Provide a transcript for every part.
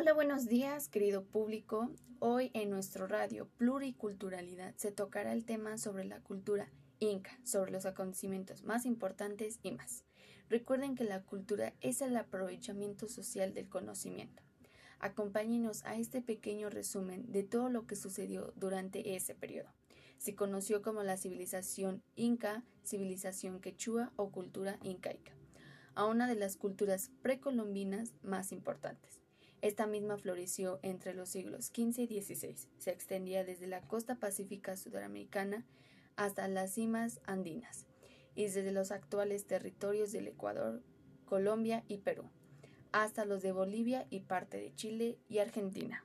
Hola, buenos días, querido público. Hoy en nuestro radio Pluriculturalidad se tocará el tema sobre la cultura inca, sobre los acontecimientos más importantes y más. Recuerden que la cultura es el aprovechamiento social del conocimiento. Acompáñenos a este pequeño resumen de todo lo que sucedió durante ese periodo. Se conoció como la civilización inca, civilización quechua o cultura incaica, a una de las culturas precolombinas más importantes. Esta misma floreció entre los siglos XV y XVI. Se extendía desde la costa pacífica sudamericana hasta las cimas andinas y desde los actuales territorios del Ecuador, Colombia y Perú hasta los de Bolivia y parte de Chile y Argentina.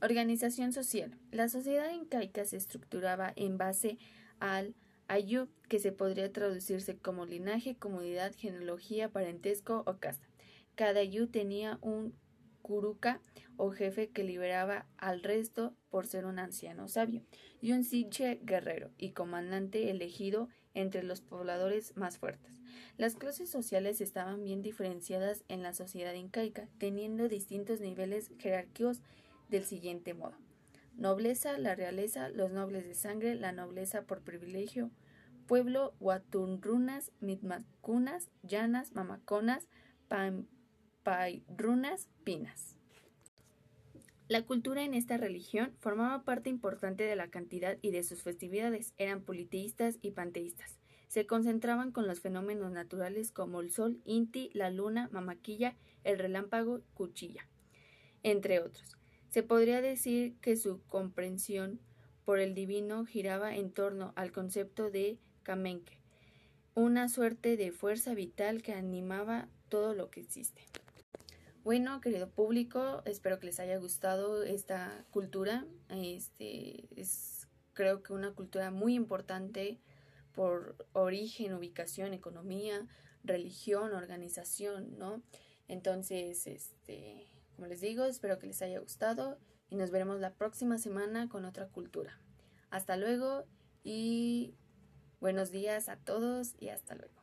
Organización social. La sociedad incaica se estructuraba en base al ayub, que se podría traducirse como linaje, comunidad, genealogía, parentesco o casta. Cada ayub tenía un curuca o jefe que liberaba al resto por ser un anciano sabio, y un siche guerrero y comandante elegido entre los pobladores más fuertes. Las clases sociales estaban bien diferenciadas en la sociedad incaica, teniendo distintos niveles jerárquicos del siguiente modo. Nobleza, la realeza, los nobles de sangre, la nobleza por privilegio, pueblo, huatunrunas, mitmacunas, llanas, mamaconas, pampayrunas, pinas. La cultura en esta religión formaba parte importante de la cantidad y de sus festividades. Eran politeístas y panteístas. Se concentraban con los fenómenos naturales como el sol, Inti, la luna, Mamaquilla, el relámpago, Cuchilla, entre otros. Se podría decir que su comprensión por el divino giraba en torno al concepto de Kamenke, una suerte de fuerza vital que animaba todo lo que existe. Bueno, querido público, espero que les haya gustado esta cultura. Este es creo que una cultura muy importante por origen, ubicación, economía, religión, organización, ¿no? Entonces, este, como les digo, espero que les haya gustado y nos veremos la próxima semana con otra cultura. Hasta luego y buenos días a todos y hasta luego.